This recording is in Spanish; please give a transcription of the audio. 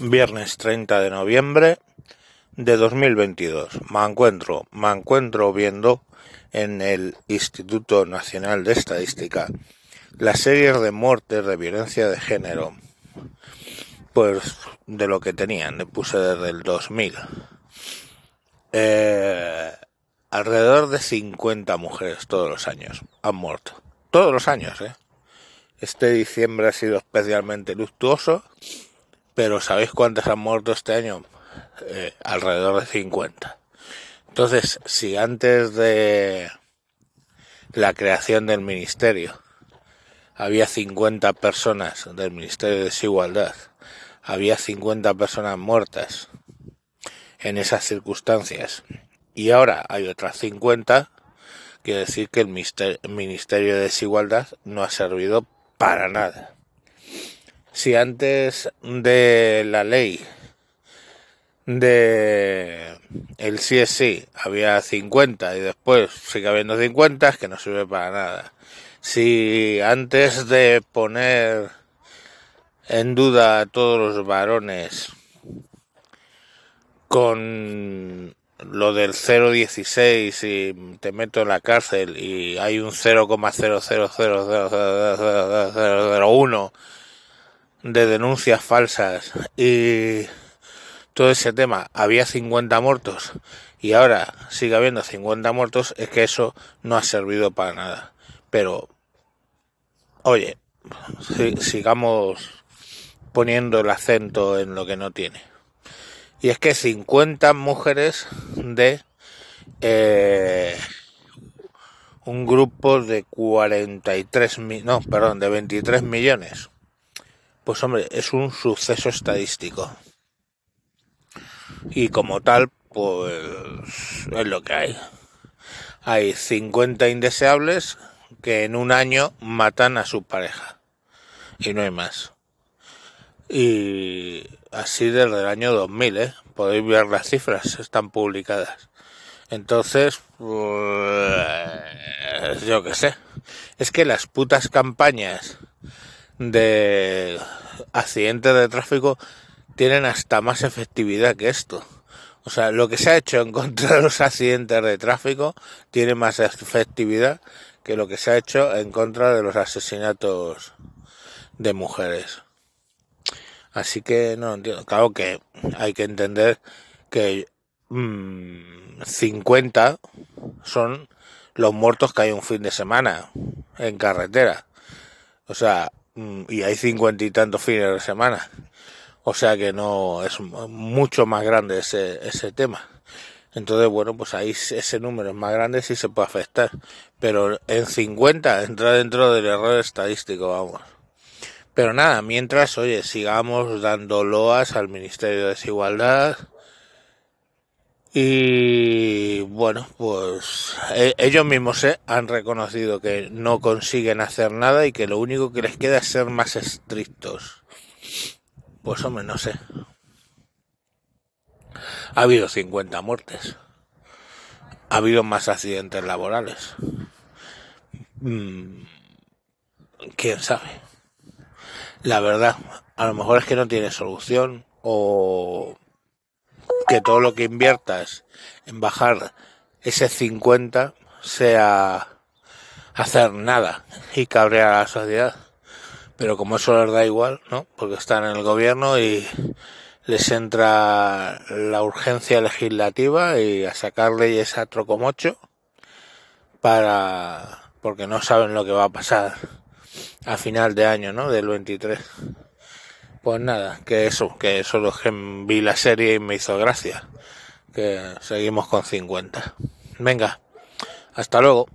Viernes 30 de noviembre de 2022. Me encuentro, me encuentro viendo en el Instituto Nacional de Estadística las series de muertes de violencia de género. Pues de lo que tenían, le puse desde el 2000. Eh, alrededor de 50 mujeres todos los años han muerto. Todos los años, ¿eh? Este diciembre ha sido especialmente luctuoso, pero ¿sabéis cuántas han muerto este año? Eh, alrededor de 50. Entonces, si antes de la creación del ministerio había 50 personas del Ministerio de Desigualdad, había 50 personas muertas en esas circunstancias y ahora hay otras 50, quiere decir que el Ministerio de Desigualdad no ha servido para nada. Si antes de la ley de el CSI había 50 y después sigue habiendo 50, es que no sirve para nada. Si antes de poner en duda a todos los varones con lo del 0,16 y te meto en la cárcel y hay un 0,0000001 de denuncias falsas y todo ese tema había 50 muertos y ahora sigue habiendo 50 muertos es que eso no ha servido para nada pero oye sigamos poniendo el acento en lo que no tiene y es que 50 mujeres de eh, un grupo de 43 no, perdón, de 23 millones. Pues hombre, es un suceso estadístico. Y como tal, pues es lo que hay. Hay 50 indeseables que en un año matan a su pareja. Y no hay más. Y así desde el año 2000, ¿eh? Podéis ver las cifras, están publicadas. Entonces, pues, yo qué sé. Es que las putas campañas de accidentes de tráfico tienen hasta más efectividad que esto. O sea, lo que se ha hecho en contra de los accidentes de tráfico tiene más efectividad que lo que se ha hecho en contra de los asesinatos de mujeres. Así que no entiendo. Claro que hay que entender que 50 mm, son los muertos que hay un fin de semana en carretera. O sea, y hay cincuenta y tantos fines de semana. O sea que no es mucho más grande ese, ese tema. Entonces, bueno, pues ahí ese número es más grande sí se puede afectar. Pero en 50 entra dentro del error estadístico, vamos. Pero nada, mientras, oye, sigamos dando loas al Ministerio de Desigualdad. Y bueno, pues e, ellos mismos ¿eh? han reconocido que no consiguen hacer nada y que lo único que les queda es ser más estrictos. Pues hombre, no sé. Ha habido 50 muertes. Ha habido más accidentes laborales. Mm, ¿Quién sabe? la verdad, a lo mejor es que no tiene solución o que todo lo que inviertas en bajar ese 50 sea hacer nada y cabrear a la sociedad. Pero como eso les da igual, ¿no? Porque están en el gobierno y les entra la urgencia legislativa y a sacar leyes a trocomocho para porque no saben lo que va a pasar a final de año, ¿no? Del 23. Pues nada, que eso, que solo que vi la serie y me hizo gracia. Que seguimos con 50. Venga, hasta luego.